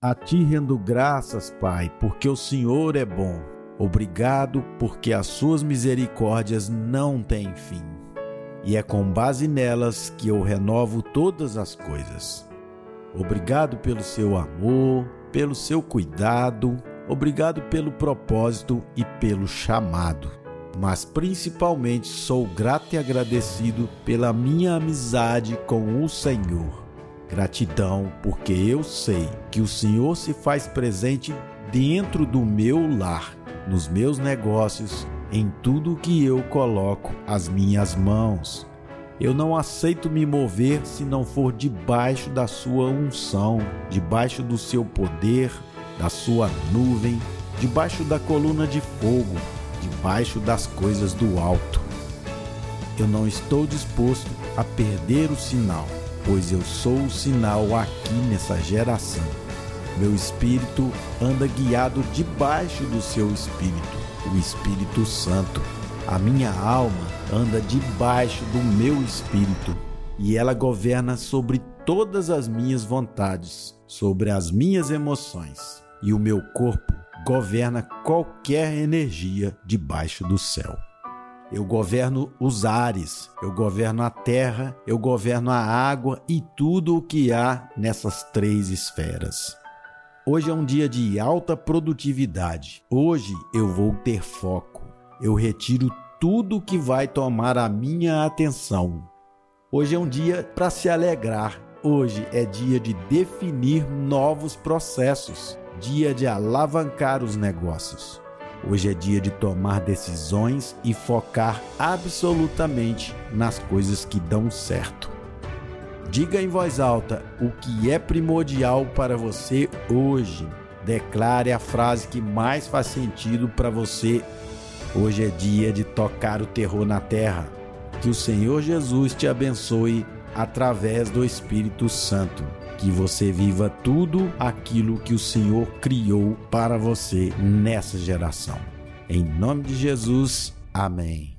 A ti rendo graças, Pai, porque o Senhor é bom. Obrigado, porque as suas misericórdias não têm fim. E é com base nelas que eu renovo todas as coisas. Obrigado pelo seu amor, pelo seu cuidado, obrigado pelo propósito e pelo chamado. Mas principalmente sou grato e agradecido pela minha amizade com o Senhor Gratidão, porque eu sei que o Senhor se faz presente dentro do meu lar, nos meus negócios, em tudo que eu coloco as minhas mãos. Eu não aceito me mover se não for debaixo da sua unção, debaixo do seu poder, da sua nuvem, debaixo da coluna de fogo, debaixo das coisas do alto. Eu não estou disposto a perder o sinal pois eu sou o sinal aqui nessa geração. Meu espírito anda guiado debaixo do seu espírito, o Espírito Santo. A minha alma anda debaixo do meu espírito e ela governa sobre todas as minhas vontades, sobre as minhas emoções. E o meu corpo governa qualquer energia debaixo do céu. Eu governo os ares, eu governo a terra, eu governo a água e tudo o que há nessas três esferas. Hoje é um dia de alta produtividade. Hoje eu vou ter foco. Eu retiro tudo que vai tomar a minha atenção. Hoje é um dia para se alegrar. Hoje é dia de definir novos processos, dia de alavancar os negócios. Hoje é dia de tomar decisões e focar absolutamente nas coisas que dão certo. Diga em voz alta o que é primordial para você hoje. Declare a frase que mais faz sentido para você. Hoje é dia de tocar o terror na terra. Que o Senhor Jesus te abençoe através do Espírito Santo que você viva tudo aquilo que o Senhor criou para você nessa geração. Em nome de Jesus, amém.